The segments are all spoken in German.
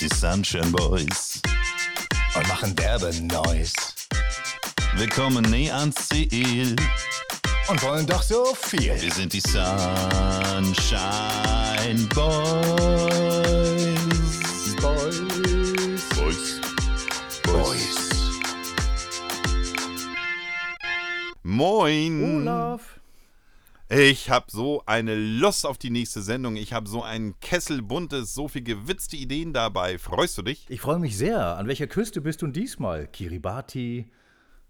sind die Sunshine Boys und machen derbe Noise. Wir kommen nie ans Ziel und wollen doch so viel. Wir sind die Sunshine Boys. Boys. Boys. Boys. Moin. Olaf. Ich habe so eine Lust auf die nächste Sendung. Ich habe so einen Kessel buntes, so viel gewitzte Ideen dabei. Freust du dich? Ich freue mich sehr. An welcher Küste bist du diesmal? Kiribati?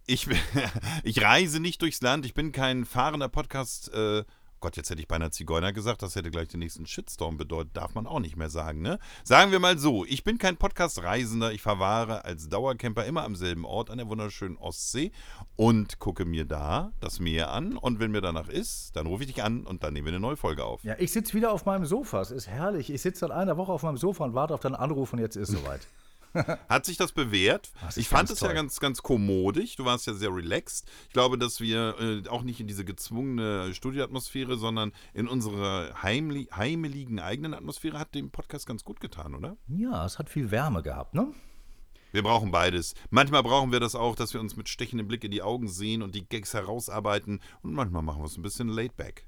Ich, ich reise nicht durchs Land. Ich bin kein fahrender Podcast. Äh, Gott, jetzt hätte ich beinahe Zigeuner gesagt, das hätte gleich den nächsten Shitstorm bedeutet, darf man auch nicht mehr sagen, ne? Sagen wir mal so, ich bin kein Podcast-Reisender, ich verwahre als Dauercamper immer am selben Ort an der wunderschönen Ostsee und gucke mir da das Meer an und wenn mir danach ist, dann rufe ich dich an und dann nehmen wir eine neue Folge auf. Ja, ich sitze wieder auf meinem Sofa, es ist herrlich. Ich sitze seit einer Woche auf meinem Sofa und warte auf deinen Anruf und jetzt ist soweit. Hat sich das bewährt? Das ich fand es ja ganz, ganz kommodig. Du warst ja sehr relaxed. Ich glaube, dass wir äh, auch nicht in diese gezwungene Studioatmosphäre, sondern in unsere heimli heimeligen eigenen Atmosphäre hat dem Podcast ganz gut getan, oder? Ja, es hat viel Wärme gehabt, ne? Wir brauchen beides. Manchmal brauchen wir das auch, dass wir uns mit stechendem Blick in die Augen sehen und die Gags herausarbeiten. Und manchmal machen wir es ein bisschen laid back.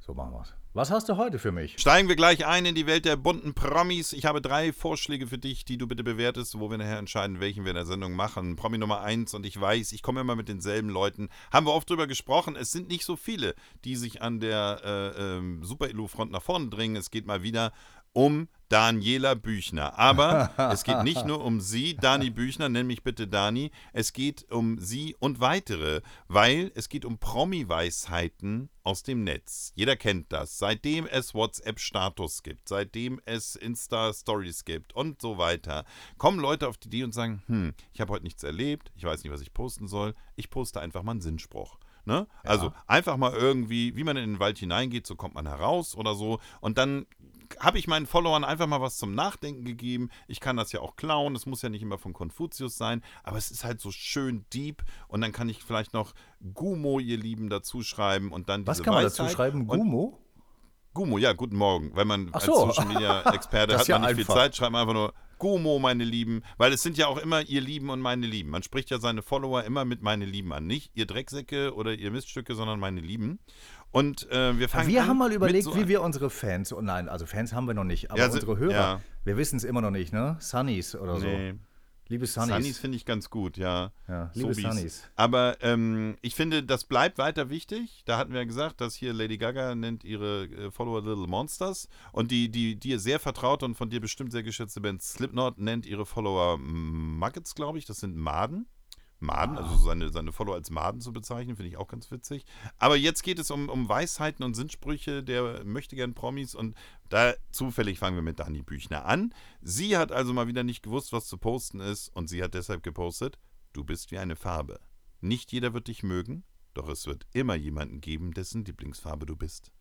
So machen wir's. Was hast du heute für mich? Steigen wir gleich ein in die Welt der bunten Promis. Ich habe drei Vorschläge für dich, die du bitte bewertest, wo wir nachher entscheiden, welchen wir in der Sendung machen. Promi Nummer eins und ich weiß, ich komme immer mit denselben Leuten. Haben wir oft drüber gesprochen. Es sind nicht so viele, die sich an der äh, ähm, Super-Elo-Front nach vorne dringen. Es geht mal wieder um Daniela Büchner. Aber es geht nicht nur um sie, Dani Büchner, nenn mich bitte Dani. Es geht um sie und weitere, weil es geht um Promi-Weisheiten aus dem Netz. Jeder kennt das. Seitdem es WhatsApp-Status gibt, seitdem es Insta-Stories gibt und so weiter, kommen Leute auf die Idee und sagen, hm, ich habe heute nichts erlebt, ich weiß nicht, was ich posten soll, ich poste einfach mal einen Sinnspruch. Ne? Also einfach mal irgendwie, wie man in den Wald hineingeht, so kommt man heraus oder so. Und dann habe ich meinen Followern einfach mal was zum Nachdenken gegeben. Ich kann das ja auch klauen, es muss ja nicht immer von Konfuzius sein, aber es ist halt so schön deep und dann kann ich vielleicht noch Gumo, ihr Lieben, dazu schreiben und dann Was kann man Weisheit dazu schreiben? Gumo? Gumo, ja, guten Morgen. Wenn man Ach als so. Social Media Experte Das hat ja man nicht viel einfach. Zeit, schreibt man einfach nur Gumo, meine Lieben, weil es sind ja auch immer ihr Lieben und meine Lieben. Man spricht ja seine Follower immer mit meine Lieben an, nicht ihr Drecksäcke oder ihr Miststücke, sondern meine Lieben. Und äh, wir fangen Wir haben mal überlegt, so wie wir unsere Fans, oh nein, also Fans haben wir noch nicht, aber Ja, unsere Hörer, ja. wir wissen es immer noch nicht, ne? Sunnies oder so. Nee. Liebe Sunnies. Sunnies finde ich ganz gut, ja. Ja, liebe Sobis. Sunnies. Aber ähm, ich finde, das bleibt weiter wichtig. Da hatten wir ja gesagt, dass hier Lady Gaga nennt ihre äh, Follower Little Monsters. Und die, die dir sehr vertraute und von dir bestimmt sehr geschätzte Band Slipknot nennt ihre Follower Muggets, glaube ich. Das sind Maden. Maden, also seine, seine Follower als Maden zu bezeichnen, finde ich auch ganz witzig. Aber jetzt geht es um, um Weisheiten und Sinnsprüche der möchtegern Promis und da zufällig fangen wir mit Dani Büchner an. Sie hat also mal wieder nicht gewusst, was zu posten ist und sie hat deshalb gepostet, du bist wie eine Farbe. Nicht jeder wird dich mögen, doch es wird immer jemanden geben, dessen Lieblingsfarbe du bist.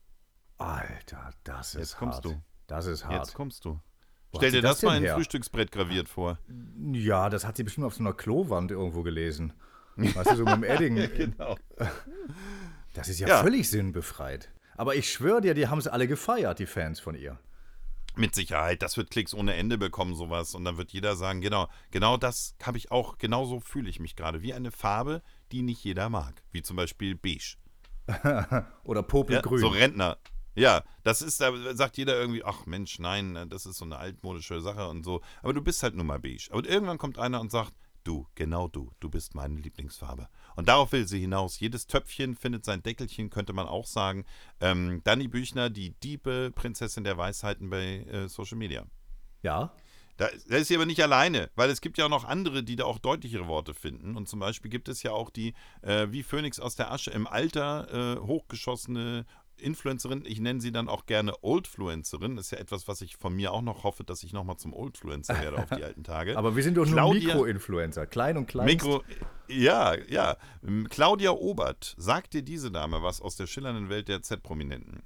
Alter, das ist Jetzt kommst hart. du. Das ist hart. Jetzt kommst du. Wo Stell dir das, das mal in ein? Frühstücksbrett graviert vor. Ja, das hat sie bestimmt auf so einer Klowand irgendwo gelesen. Weißt du, so mit dem Edding. Genau. Das ist ja, Ja. völlig sinnbefreit. Aber ich schwöre dir, die haben sie alle gefeiert, die Fans von ihr. Mit Sicherheit, das wird Klicks ohne Ende bekommen, sowas. Und dann wird jeder sagen, genau, genau das habe ich auch, genauso fühle ich mich gerade. Wie eine Farbe, die nicht jeder mag. Wie zum Beispiel beige. Oder Ja, Popelgrün. so Rentner. Ja, das ist, da sagt jeder irgendwie, ach Mensch, nein, das ist so eine altmodische Sache und so. Aber du bist halt nun mal beige. Aber irgendwann kommt einer und sagt, du, genau du, du bist meine Lieblingsfarbe. Und darauf will sie hinaus. Jedes Töpfchen findet sein Deckelchen, könnte man auch sagen. Ähm, Dani Büchner, die diepe Prinzessin der Weisheiten bei äh, Social Media. ja. Da, da ist sie aber nicht alleine, weil es gibt ja auch noch andere, die da auch deutlichere Worte finden. Und zum Beispiel gibt es ja auch die, äh, wie Phönix aus der Asche, im Alter äh, hochgeschossene Influencerin. Ich nenne sie dann auch gerne Oldfluencerin. Das ist ja etwas, was ich von mir auch noch hoffe, dass ich nochmal zum Oldfluencer werde auf die alten Tage. Aber wir sind doch nur Mikroinfluencer. Klein und klein. Mikro, ja, ja. Ähm, Claudia Obert, sagt dir diese Dame was aus der schillernden Welt der Z-Prominenten?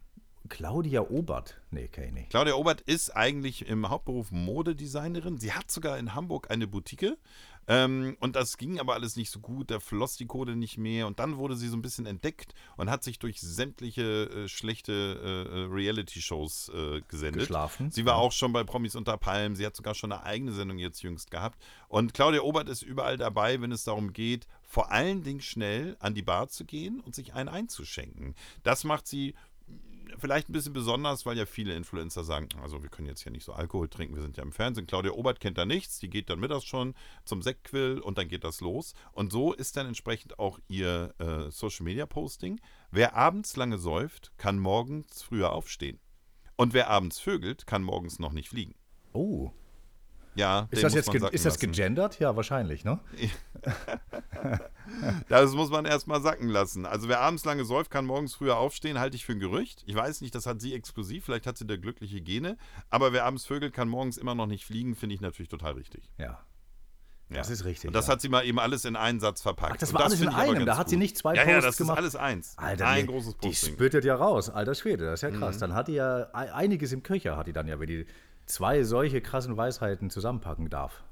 Claudia Obert. Nee, kenn ich nicht. Claudia Obert ist eigentlich im Hauptberuf Modedesignerin. Sie hat sogar in Hamburg eine Boutique. Ähm, und das ging aber alles nicht so gut, da floss die Kohle nicht mehr und dann wurde sie so ein bisschen entdeckt und hat sich durch sämtliche äh, schlechte äh, äh Reality-Shows äh, gesendet. Geschlafen. Sie war auch schon bei Promis unter Palmen, sie hat sogar schon eine eigene Sendung jetzt jüngst gehabt. Und Claudia Obert ist überall dabei, wenn es darum geht, vor allen Dingen schnell an die Bar zu gehen und sich einen einzuschenken. Das macht sie vielleicht ein bisschen besonders, weil ja viele Influencer sagen, also wir können jetzt hier nicht so Alkohol trinken, wir sind ja im Fernsehen. Claudia Obert kennt da nichts, die geht dann mittags schon zum Sektquill und dann geht das los. Und so ist dann entsprechend auch ihr äh, Social Media Posting. Wer abends lange säuft, kann morgens früher aufstehen. Und wer abends vögelt, kann morgens noch nicht fliegen. Oh. Ja, Ist das jetzt ge- ist das gegendert? Ja, wahrscheinlich, ne? Das muss man erstmal sacken lassen. Also wer abends lange säuft, kann morgens früher aufstehen, halte ich für ein Gerücht. Ich weiß nicht, das hat sie exklusiv, vielleicht hat sie da glückliche Gene. Aber wer abends vögelt, kann morgens immer noch nicht fliegen, finde ich natürlich total richtig. Ja. Ja. Das ist richtig, Und das ja. hat sie mal eben alles in einen Satz verpackt. Ach, das war alles in einem. Da hat sie nicht zwei ja, Ja, Posts das gemacht. ist alles eins. Alter, ein nee, großes Die Posting. Mhm. spüttet ja raus, alter Schwede, das ist ja krass. Dann hat die ja ei- einiges im Köcher, hat die dann ja, wenn die zwei solche krassen Weisheiten zusammenpacken darf.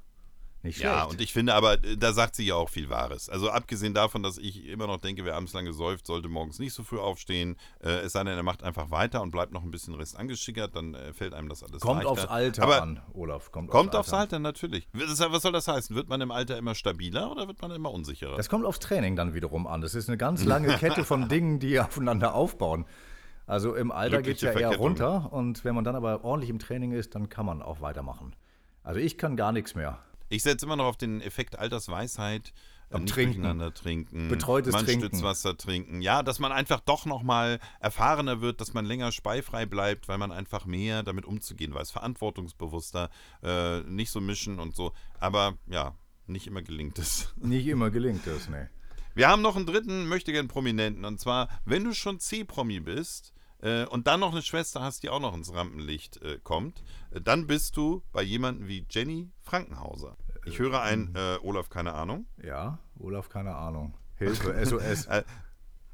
Nicht schlecht. Ja, und ich finde aber, äh, da sagt sie ja auch viel Wahres. Also abgesehen davon, dass ich immer noch denke, wer abends lange säuft, sollte morgens nicht so früh aufstehen. Äh, es sei denn, er macht einfach weiter und bleibt noch ein bisschen Rest angeschickert, dann äh, fällt einem das alles kommt leichter. aufs Alter aber an, Olaf. Kommt, Kommt aufs Alter, natürlich. Was soll das heißen? Wird man im Alter immer stabiler oder wird man immer unsicherer? Das kommt aufs Training dann wiederum an. Das ist eine ganz lange Kette von Dingen, die aufeinander aufbauen. Also im Alter geht es ja eher runter und wenn man dann aber ordentlich im Training ist, dann kann man auch weitermachen. Also ich kann gar nichts mehr. Ich setze immer noch auf den Effekt Altersweisheit. äh, nicht Trinken. durcheinander trinken. Betreutes man Trinken. Stützwasser trinken. Ja, dass man einfach doch nochmal erfahrener wird, dass man länger speifrei bleibt, weil man einfach mehr damit umzugehen weiß. Verantwortungsbewusster, äh, nicht so mischen und so. Aber ja, nicht immer gelingt es. Nicht immer gelingt das, ne. Wir haben noch einen dritten möchtegern Prominenten. Und zwar, wenn du schon C-Promi bist äh, und dann noch eine Schwester hast, die auch noch ins Rampenlicht äh, kommt, äh, dann bist du bei jemandem wie Jenny Frankenhauser. Ich höre ein, äh, Olaf, keine Ahnung. Ja, Olaf, keine Ahnung. Hilfe, SOS. Äh,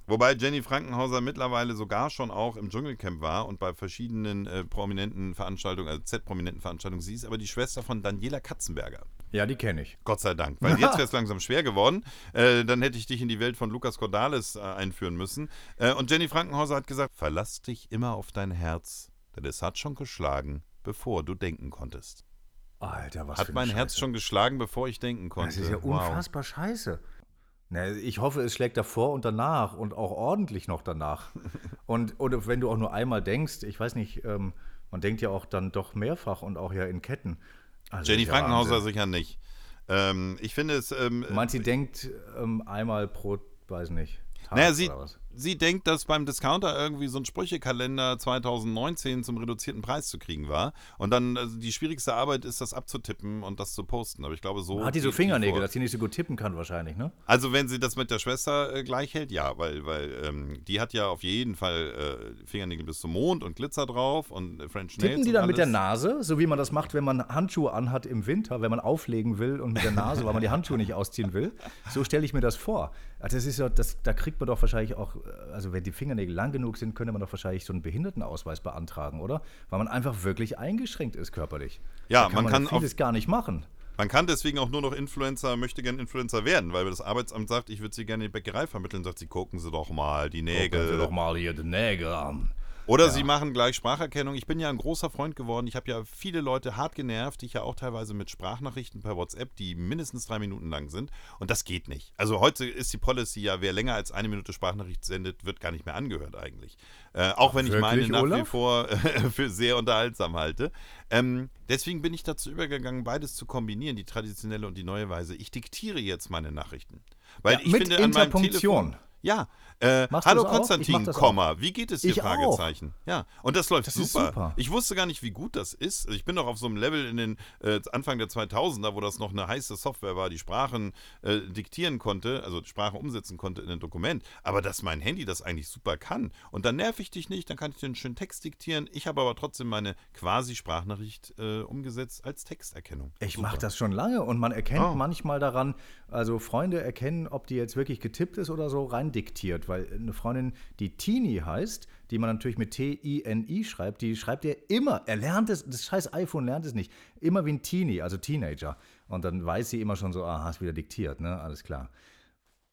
Wobei Jenny Frankenhauser mittlerweile sogar schon auch im Dschungelcamp war und bei verschiedenen äh, prominenten Veranstaltungen, also Z-prominenten Veranstaltungen. Sie ist aber die Schwester von Daniela Katzenberger. Ja, die kenne ich. Gott sei Dank. Weil jetzt wäre es langsam schwer geworden. Äh, dann hätte ich dich in die Welt von Lukas Cordalis äh, einführen müssen. Äh, und Jenny Frankenhauser hat gesagt: Verlass dich immer auf dein Herz, denn es hat schon geschlagen, bevor du denken konntest. Alter, was Hat mein Herz Scheiße. schon geschlagen, bevor ich denken konnte. Das ist ja Wow. unfassbar scheiße. Ne, ich hoffe, es schlägt davor und danach und auch ordentlich noch danach. und oder wenn du auch nur einmal denkst, ich weiß nicht, ähm, man denkt ja auch dann doch mehrfach und auch ja in Ketten. Also Jenny Frankenhauser Wahnsinn. sicher nicht. Ähm, ich finde es. Ähm, sie denkt ähm, einmal pro, weiß nicht, Tag Naja, sie? Sie denkt, dass beim Discounter irgendwie so ein Sprüchekalender 2019 zum reduzierten Preis zu kriegen war. Und dann, also die schwierigste Arbeit ist, das abzutippen und das zu posten. Aber ich glaube, so. Hat die so Fingernägel, vor. dass sie nicht so gut tippen kann wahrscheinlich, ne? Also, wenn sie das mit der Schwester äh, gleich hält, ja, weil, weil ähm, die hat ja auf jeden Fall äh, Fingernägel bis zum Mond und Glitzer drauf und äh, French Nails. Tippen die dann mit der. Nase, so wie man das macht, wenn man Handschuhe anhat im Winter, wenn man auflegen will und mit der Nase, weil man die Handschuhe nicht ausziehen will? So stelle ich mir das vor. Also das ist ja, das, da kriegt man doch wahrscheinlich auch, äh, also wenn die Fingernägel lang genug sind, könnte man doch wahrscheinlich so einen Behindertenausweis beantragen, oder? Weil man einfach wirklich eingeschränkt ist körperlich. Ja, da kann man man, kann vieles gar nicht machen. Man kann deswegen auch nur noch Influencer, möchte gern Influencer werden, weil das Arbeitsamt sagt, ich würde sie gerne in die Bäckerei vermitteln, sagt sie, gucken Sie doch mal die Nägel. Gucken Sie doch mal hier die Nägel an. Oder sie machen gleich Spracherkennung. Ich bin ja ein großer Freund geworden. Ich habe ja viele Leute hart genervt, die ich ja auch teilweise mit Sprachnachrichten per WhatsApp, die mindestens drei Minuten lang sind. Und das geht nicht. Also heute ist die Policy ja, wer länger als eine Minute Sprachnachricht sendet, wird gar nicht mehr angehört eigentlich. Äh, auch wenn ich meine nach wie Olaf? vor äh, für sehr unterhaltsam halte. Ähm, deswegen bin ich dazu übergegangen, beides zu kombinieren, die traditionelle und die neue Weise. Ich diktiere jetzt meine Nachrichten. Weil Ja, ich mit finde an meinem Interpunktion. Telefon, ja, äh, hallo auch? Konstantin, auch. Komma, wie geht es dir? Ich auch. Fragezeichen. Ja, und das läuft Das super. super. Ich wusste gar nicht, wie gut das ist. Also Ich bin noch auf so einem Level in den äh, Anfang der 2000er, wo das noch eine heiße Software war, die Sprachen äh, diktieren konnte, also Sprachen umsetzen konnte in ein Dokument. Aber dass mein Handy das eigentlich super kann und dann nerv ich dich nicht, dann kann ich dir einen schönen Text diktieren. Ich habe aber trotzdem meine quasi Sprachnachricht äh, umgesetzt als Texterkennung. Ich mache das schon lange und man erkennt Oh. manchmal daran, also Freunde erkennen, ob die jetzt wirklich getippt ist oder so, rein andiktiert, weil eine Freundin, die Tini heißt, die man natürlich mit T-I-N-I schreibt, die schreibt er immer, er lernt es, das scheiß iPhone lernt es nicht, immer wie ein Teenie, also Teenager. Und dann weiß sie immer schon so, ah, hast wieder diktiert, ne? Alles klar.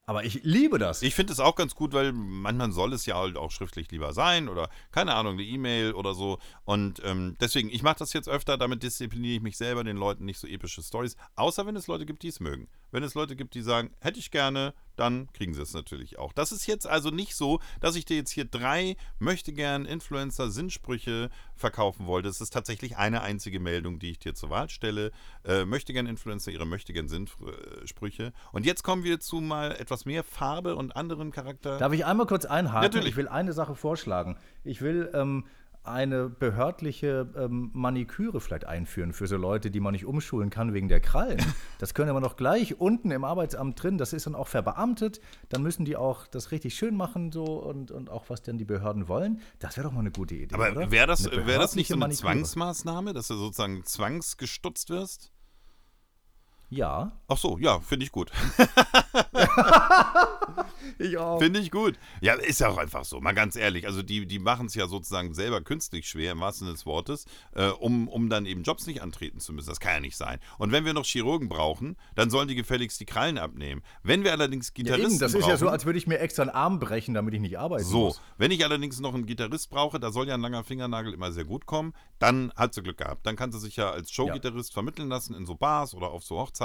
Aber ich liebe das. Ich finde es auch ganz gut, weil manchmal soll es ja halt auch schriftlich lieber sein oder keine Ahnung, eine E-Mail oder so. Und ähm, deswegen, ich mache das jetzt öfter, damit diszipliniere ich mich selber, den Leuten nicht so epische Stories. Außer wenn es Leute gibt, die es mögen. Wenn es Leute gibt, die sagen, hätte ich gerne, dann kriegen sie es natürlich auch. Das ist jetzt also nicht so, dass ich dir jetzt hier drei möchte gern Influencer Sinnsprüche verkaufen wollte. Es ist tatsächlich eine einzige Meldung, die ich dir zur Wahl stelle. Äh, möchte gern Influencer ihre möchte gern Sinnsprüche. Und jetzt kommen wir zu mal etwas mehr Farbe und anderen Charakter. Darf ich einmal kurz einhaken? Natürlich. Ich will eine Sache vorschlagen. Ich will ähm, eine behördliche ähm, Maniküre vielleicht einführen für so Leute, die man nicht umschulen kann wegen der Krallen. Das können wir doch gleich unten im Arbeitsamt drin. Das ist dann auch verbeamtet. Dann müssen die auch das richtig schön machen so und, und auch was denn die Behörden wollen. Das wäre doch mal eine gute Idee. Aber wäre das, wär das nicht so eine Maniküre. Zwangsmaßnahme, dass du sozusagen zwangsgestutzt wirst? Ja. Ach so, ja, finde ich gut. Ich auch. Finde ich gut. Ja, ist ja auch einfach so, mal ganz ehrlich. Also die, die machen es ja sozusagen selber künstlich schwer, im wahrsten Sinne des Wortes, äh, um, um dann eben Jobs nicht antreten zu müssen. Das kann ja nicht sein. Und wenn wir noch Chirurgen brauchen, dann sollen die gefälligst die Krallen abnehmen. Wenn wir allerdings Ja, Gitarristen eben, das ist brauchen, ja so, als würde ich mir extra einen Arm brechen, damit ich nicht arbeiten so, muss. wenn ich allerdings noch einen Gitarrist brauche, da soll ja ein langer Fingernagel immer sehr gut kommen, dann hat sie Glück gehabt. Dann kann sie sich ja als Showgitarrist vermitteln lassen in so Bars oder auf so Hochzeiten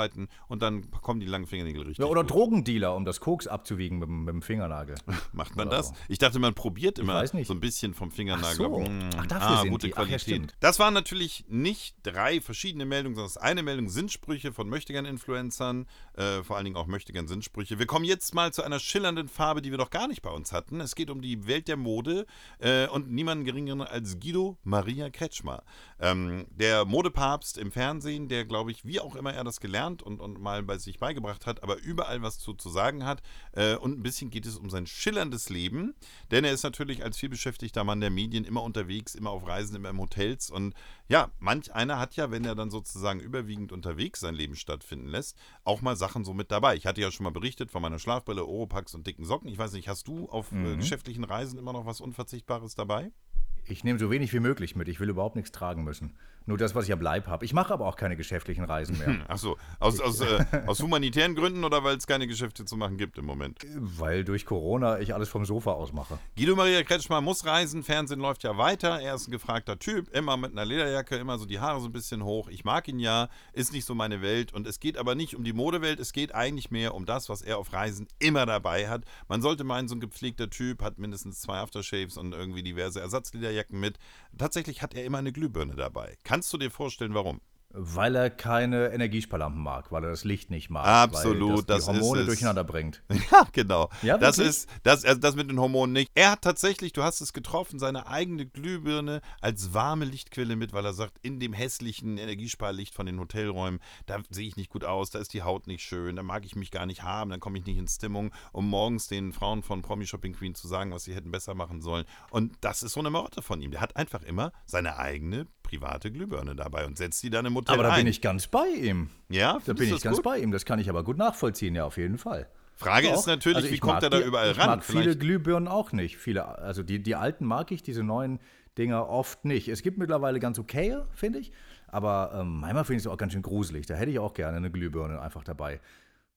und dann kommen die langen Fingernägel richtig Ja, oder gut. Drogendealer, um das Koks abzuwiegen mit, dem- mit dem Fingernagel. Macht man Oder das? Ich dachte, man probiert immer so ein bisschen vom Fingernagel. Ach so. aber, mm, Ach, dafür ah, sind gute die. Ach ja, Qualität. das waren natürlich nicht drei verschiedene Meldungen, sondern eine Meldung Sinnsprüche von Möchtegern-Influencern, äh, vor allen Dingen auch Möchtegern-Sinnsprüche. Wir kommen jetzt mal zu einer schillernden Farbe, die wir doch gar nicht bei uns hatten. Es geht um die Welt der Mode äh, und niemanden geringeren als Guido Maria Kretschmer. Ähm, der Modepapst im Fernsehen, der, glaube ich, wie auch immer er das gelernt und, und mal bei sich beigebracht hat, aber überall was zu, zu sagen hat. Äh, und ein bisschen geht es um sein schillerndes Leben, denn er ist natürlich als vielbeschäftigter Mann der Medien immer unterwegs, immer auf Reisen, immer in Hotels. Und ja, manch einer hat ja, wenn er dann sozusagen überwiegend unterwegs sein Leben stattfinden lässt, auch mal Sachen so mit dabei. Ich hatte ja schon mal berichtet von meiner Schlafbrille, Oropax und dicken Socken. Ich weiß nicht, hast du auf Mhm. äh, geschäftlichen Reisen immer noch was Unverzichtbares dabei? Ich nehme so wenig wie möglich mit. Ich will überhaupt nichts tragen müssen. Nur das, was ich am Leib habe. Ich mache aber auch keine geschäftlichen Reisen mehr. Ach so, aus, aus, äh, aus humanitären Gründen oder weil es keine Geschäfte zu machen gibt im Moment? weil durch Corona ich alles vom Sofa aus mache. Guido Maria Kretschmer muss reisen, Fernsehen läuft ja weiter. Er ist ein gefragter Typ, immer mit einer Lederjacke, immer so die Haare so ein bisschen hoch. Ich mag ihn ja, ist nicht so meine Welt. Und es geht aber nicht um die Modewelt, es geht eigentlich mehr um das, was er auf Reisen immer dabei hat. Man sollte meinen, so ein gepflegter Typ hat mindestens zwei Aftershaves und irgendwie diverse Ersatzlederjacken mit. Tatsächlich hat er immer eine Glühbirne dabei. Kannst du dir vorstellen, warum? Weil er keine Energiesparlampen mag, weil er das Licht nicht mag. Absolut, weil das das die Hormone durcheinander bringt. Ja, genau. Ja, das ist das, also das mit den Hormonen nicht. Er hat tatsächlich, du hast es getroffen, seine eigene Glühbirne als warme Lichtquelle mit, weil er sagt, in dem hässlichen Energiesparlicht von den Hotelräumen, da sehe ich nicht gut aus, da ist die Haut nicht schön, da mag ich mich gar nicht haben, dann komme ich nicht in Stimmung, um morgens den Frauen von Promi Shopping Queen zu sagen, was sie hätten besser machen sollen. Und das ist so eine Marotte von ihm. Der hat einfach immer seine eigene private Glühbirne dabei und setzt die dann im Hotel Aber da ein. bin ich ganz bei ihm. ja, Da bin ich ganz gut? bei ihm. Das kann ich aber gut nachvollziehen, ja, auf jeden Fall. Frage ist natürlich, Also wie ich kommt mag er da überall ich ran? mag viele Vielleicht- Glühbirnen auch nicht. Viele, also die, die alten mag ich, diese neuen Dinger oft nicht. Es gibt mittlerweile ganz okay, finde ich. Aber ähm, manchmal finde ich es auch ganz schön gruselig. Da hätte ich auch gerne eine Glühbirne einfach dabei.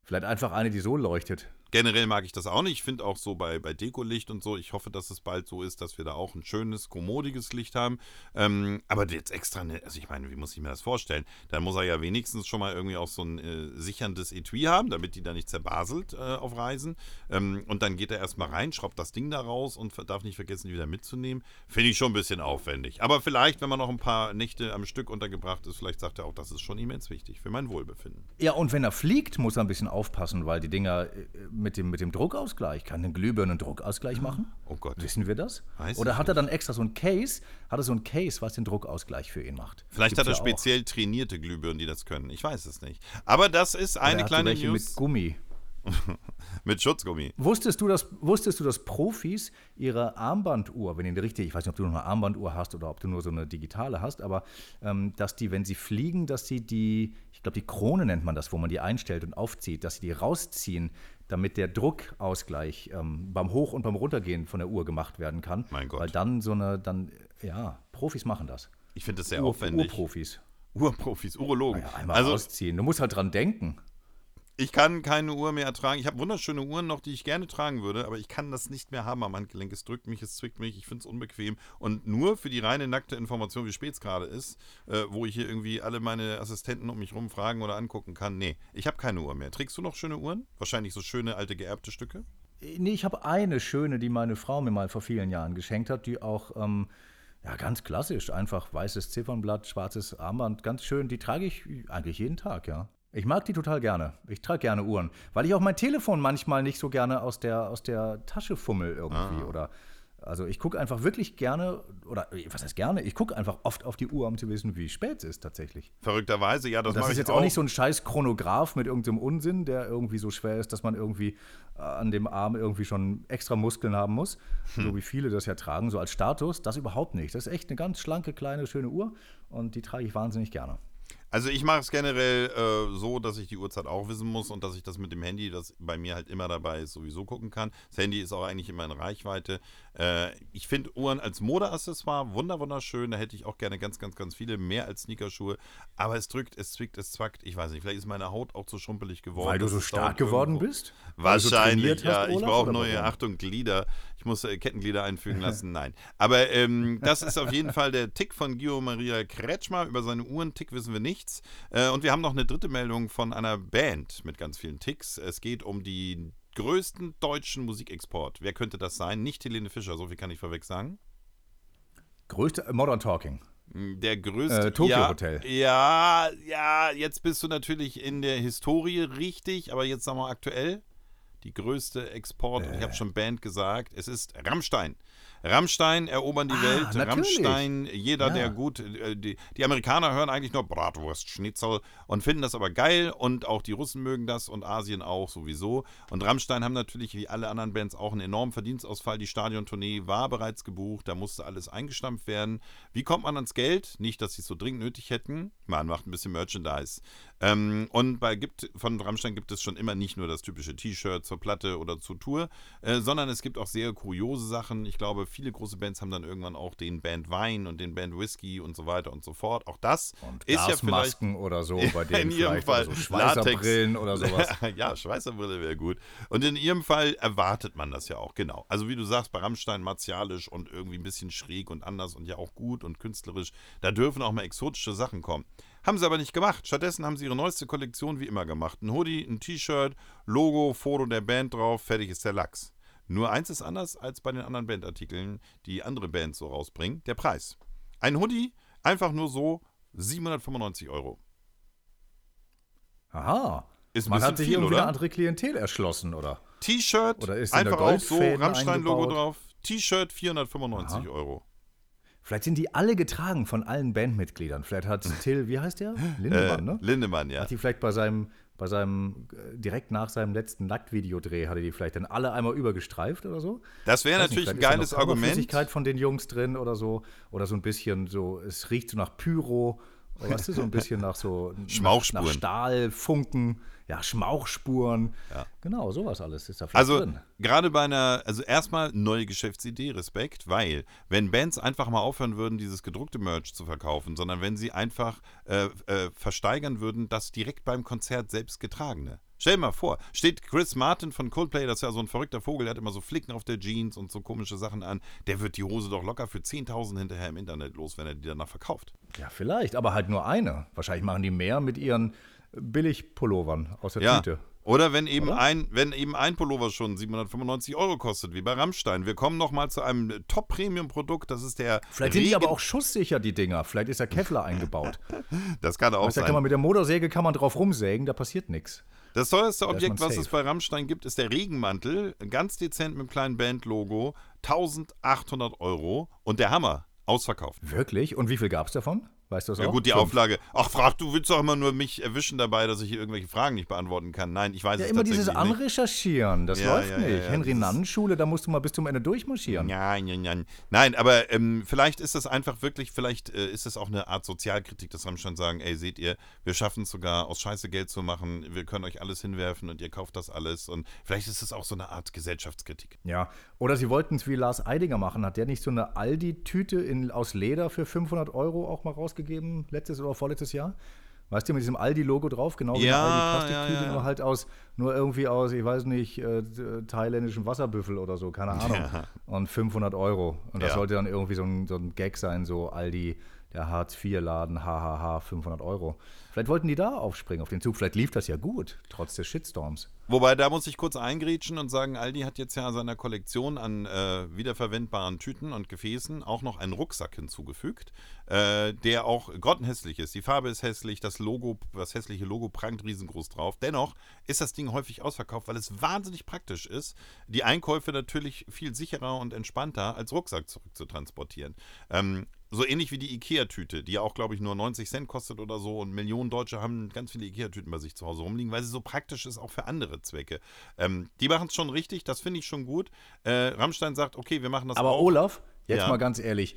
Vielleicht einfach eine, die so leuchtet. Generell mag ich das auch nicht. Ich finde auch so bei, bei Dekolicht und so, ich hoffe, dass es bald so ist, dass wir da auch ein schönes, kommodiges Licht haben. Ähm, aber jetzt extra, eine, also ich meine, wie muss ich mir das vorstellen? Dann muss er ja wenigstens schon mal irgendwie auch so ein äh, sicherndes Etui haben, damit die da nicht zerbaselt äh, auf Reisen. Ähm, und dann geht er erstmal rein, schraubt das Ding da raus und darf nicht vergessen, die wieder mitzunehmen. Finde ich schon ein bisschen aufwendig. Aber vielleicht, wenn man noch ein paar Nächte am Stück untergebracht ist, vielleicht sagt er auch, das ist schon immens wichtig für mein Wohlbefinden. Ja, und wenn er fliegt, muss er ein bisschen aufpassen, weil die Dinger äh, mit dem, mit dem Druckausgleich, kann eine Glühbirne einen Druckausgleich machen? Oh Gott. Wissen wir das? Weiß Oder hat er dann extra so ein Case, hat er so ein Case, was den Druckausgleich für ihn macht? Vielleicht hat er ja auch. speziell trainierte Glühbirnen, die das können. Ich weiß es nicht. Aber das ist Oder eine hat kleine welche News. mit Gummi. Mit Schutzgummi. Wusstest du, dass, wusstest du, dass Profis ihre Armbanduhr, wenn die richtig, ich weiß nicht, ob du noch eine Armbanduhr hast oder ob du nur so eine digitale hast, aber ähm, dass die, wenn sie fliegen, dass sie die, ich glaube, die Krone nennt man das, wo man die einstellt und aufzieht, dass sie die rausziehen, damit der Druckausgleich ähm, beim Hoch- und beim Runtergehen von der Uhr gemacht werden kann. Mein Gott. Weil dann so eine, dann, ja, Profis machen das. Ich finde das sehr Ur- aufwendig. Urprofis. Urprofis, Urologen. Ja, einmal also ausziehen. Du musst halt dran denken. Ich kann keine Uhr mehr ertragen. Ich habe wunderschöne Uhren noch, die ich gerne tragen würde, aber ich kann das nicht mehr haben am Handgelenk. Es drückt mich, es zwickt mich, ich finde es unbequem. Und nur für die reine nackte Information, wie spät es gerade ist, äh, wo ich hier irgendwie alle meine Assistenten um mich rum fragen oder angucken kann. Nee, ich habe keine Uhr mehr. Trägst du noch schöne Uhren? Wahrscheinlich so schöne alte geerbte Stücke? Nee, ich habe eine schöne, die meine Frau mir mal vor vielen Jahren geschenkt hat, die auch ähm, ja, ganz klassisch, einfach weißes Ziffernblatt, schwarzes Armband, ganz schön. Die trage ich eigentlich jeden Tag, ja. Ich mag die total gerne. Ich trage gerne Uhren, weil ich auch mein Telefon manchmal nicht so gerne aus der, aus der Tasche fummel irgendwie. Oder also ich gucke einfach wirklich gerne, oder was heißt gerne, ich gucke einfach oft auf die Uhr, um zu wissen, wie spät es ist tatsächlich. Verrückterweise, ja, das, Das ist jetzt auch nicht so ein scheiß Chronograph mit irgendeinem Unsinn, der irgendwie so schwer ist, dass man irgendwie äh, an dem Arm irgendwie schon extra Muskeln haben muss, so wie viele das ja tragen, so als Status. Das überhaupt nicht. Das ist echt eine ganz schlanke, kleine, schöne Uhr und die trage ich wahnsinnig gerne. Also ich mache es generell äh, so, dass ich die Uhrzeit auch wissen muss und dass ich das mit dem Handy, das bei mir halt immer dabei ist, sowieso gucken kann. Das Handy ist auch eigentlich immer in Reichweite. Äh, ich finde Uhren als Modeaccessoire wunder wunderschön. Da hätte ich auch gerne ganz, ganz, ganz viele, mehr als Sneakerschuhe. Aber es drückt, es zwickt, es zwackt. Ich weiß nicht, vielleicht ist meine Haut auch zu schrumpelig geworden. Weil du so stark geworden irgendwo- bist? Weil du so Wahrscheinlich, trainiert ja. hast, ich Olaf, brauche oder neue? Achtung, Glieder. Ich muss äh, Kettenglieder einfügen lassen. Nein. Aber ähm, das ist auf jeden Fall der Tick von Guido Maria Kretschmer. Über seine Uhren-Tick wissen wir nichts. Äh, und wir haben noch eine dritte Meldung von einer Band mit ganz vielen Ticks. Es geht um die größten deutschen Musikexport. Wer könnte das sein? Nicht Helene Fischer, so viel kann ich vorweg sagen. Größte äh, Modern Talking. Der größte. Äh, Tokyo ja, Hotel. Ja, ja, jetzt bist du natürlich in der Historie richtig, aber jetzt sagen wir aktuell. Die größte Export, und ich habe schon Band gesagt, es ist Rammstein. Rammstein erobern die Ah, Welt. natürlich. Rammstein, jeder, Ja. der gut, äh, die, die Amerikaner hören eigentlich nur Bratwurst, Schnitzel und finden das aber geil und auch die Russen mögen das und Asien auch sowieso. Und Rammstein haben natürlich wie alle anderen Bands auch einen enormen Verdienstausfall. Die Stadiontournee war bereits gebucht, da musste alles eingestampft werden. Wie kommt man ans Geld? Nicht, dass sie es so dringend nötig hätten. Man macht ein bisschen Merchandise. Ähm, und bei gibt, von Rammstein gibt es schon immer nicht nur das typische T-Shirt zur Platte oder zur Tour, äh, sondern es gibt auch sehr kuriose Sachen. Ich glaube, viele große Bands haben dann irgendwann auch den Band Wein und den Band Whisky und so weiter und so fort. Auch das Und ist ja vielleicht oder so, bei denen in ihrem vielleicht Fall oder so Schweißerbrillen oder sowas. ja, Schweißerbrille wäre gut. Und in ihrem Fall erwartet man das ja auch, genau. Also wie du sagst, bei Rammstein martialisch und irgendwie ein bisschen schräg und anders und ja auch gut und künstlerisch. Da dürfen auch mal exotische Sachen kommen. Haben sie aber nicht gemacht. Stattdessen haben sie ihre neueste Kollektion wie immer gemacht. Ein Hoodie, ein T-Shirt, Logo, Foto der Band drauf, fertig ist der Lachs. Nur eins ist anders als bei den anderen Bandartikeln, die andere Bands so rausbringen, der Preis. Ein Hoodie, einfach nur so 795 Euro. Aha. Ist ein Man hat sich viel, irgendwie oder? eine andere Klientel erschlossen, oder? T-Shirt, Oder ist in einfach auch so, Rammstein-Logo drauf. T-Shirt 495 Euro. Vielleicht sind die alle getragen von allen Bandmitgliedern. Vielleicht hat Till, wie heißt der? Lindemann, Äh, ne? Lindemann, ja. Hat die vielleicht bei seinem, bei seinem, äh, direkt nach seinem letzten Nacktvideodreh, hatte die vielleicht dann alle einmal übergestreift oder so? Das wäre Weiß nicht, natürlich ein vielleicht ist da geiles noch Argument. Körperflüssigkeit von den Jungs drin oder so. Oder so ein bisschen so, es riecht so nach Pyro. Weißt du, so ein bisschen nach so Schmauchspuren. Nach, nach Stahlfunken, ja, Schmauchspuren. Ja. Genau, sowas alles ist da vielleicht Also drin. gerade bei einer, also erstmal neue Geschäftsidee, Respekt, weil wenn Bands einfach mal aufhören würden, dieses gedruckte Merch zu verkaufen, sondern wenn sie einfach äh, äh, versteigern würden, das direkt beim Konzert selbst getragene. Stell dir mal vor, steht Chris Martin von Coldplay, das ist ja so ein verrückter Vogel, der hat immer so Flicken auf der Jeans und so komische Sachen an, der wird die Hose doch locker für 10.000 hinterher im Internet los, wenn er die danach verkauft. Ja, vielleicht, aber halt nur eine. Wahrscheinlich machen die mehr mit ihren Billigpullovern aus der Ja. Tüte. Oder wenn eben Oder? ein, wenn eben ein Pullover schon 795 Euro kostet, wie bei Rammstein. Wir kommen noch mal zu einem Top-Premium-Produkt, das ist der Vielleicht sind die aber Regen- auch schusssicher, die Dinger. Vielleicht ist da Kevlar eingebaut. Das kann auch Weißt, da sein. kann man mit der Motorsäge kann man drauf rumsägen, da passiert nichts. Das teuerste Objekt, was es bei Rammstein gibt, ist der Regenmantel. Ganz dezent mit einem kleinen Bandlogo. 1800 Euro. Und der Hammer, ausverkauft. Wirklich? Und wie viel gab es davon? Weißt du das Ja auch? gut, die Fünf. Auflage. Ach, frag, du willst doch immer nur mich erwischen dabei, dass ich hier irgendwelche Fragen nicht beantworten kann. Nein, ich weiß Ja, es immer dieses nicht. Anrecherchieren, das Ja, läuft ja, ja, nicht. ja, Henry dieses- Nannen Schule, da musst du mal bis zum Ende durchmarschieren. Nein, nein, nein. Nein, aber ähm, vielleicht ist das einfach wirklich, vielleicht äh, ist es auch eine Art Sozialkritik, dass Rammstein sagen, ey, seht ihr, wir schaffen es sogar aus Scheiße Geld zu machen, wir können euch alles hinwerfen und ihr kauft das alles und vielleicht ist es auch so eine Art Gesellschaftskritik. Ja, oder sie wollten es wie Lars Eidinger machen. Hat der nicht so eine Aldi-Tüte aus Leder für 500 Euro auch mal rausgegeben, letztes oder vorletztes Jahr? Weißt du, mit diesem Aldi-Logo drauf, genau wie Ja, eine Aldi-Plastiktüte, ja, ja. nur halt aus, nur irgendwie aus, ich weiß nicht, äh, thailändischen Wasserbüffel oder so, keine Ahnung. Ja. Und 500 Euro. Und das sollte dann irgendwie so ein, so ein Gag sein, so Aldi, der Hartz-IV-Laden, hahaha, 500 Euro. Vielleicht wollten die da aufspringen auf den Zug. Vielleicht lief das ja gut, trotz des Shitstorms. Wobei, da muss ich kurz eingrätschen und sagen, Aldi hat jetzt ja seiner Kollektion an äh, wiederverwendbaren Tüten und Gefäßen auch noch einen Rucksack hinzugefügt, äh, der auch grottenhässlich ist. Die Farbe ist hässlich, das Logo, das hässliche Logo prangt riesengroß drauf. Dennoch ist das Ding häufig ausverkauft, weil es wahnsinnig praktisch ist, die Einkäufe natürlich viel sicherer und entspannter als Rucksack zurückzutransportieren. Ähm, so ähnlich wie die Ikea-Tüte, die ja auch, glaube ich, nur 90 Cent kostet oder so. Und Millionen Deutsche haben ganz viele Ikea-Tüten bei sich zu Hause rumliegen, weil sie so praktisch ist, auch für andere Zwecke. Ähm, die machen es schon richtig, das finde ich schon gut. Äh, Rammstein sagt, okay, wir machen das Aber auch. Olaf, jetzt Ja. mal ganz ehrlich,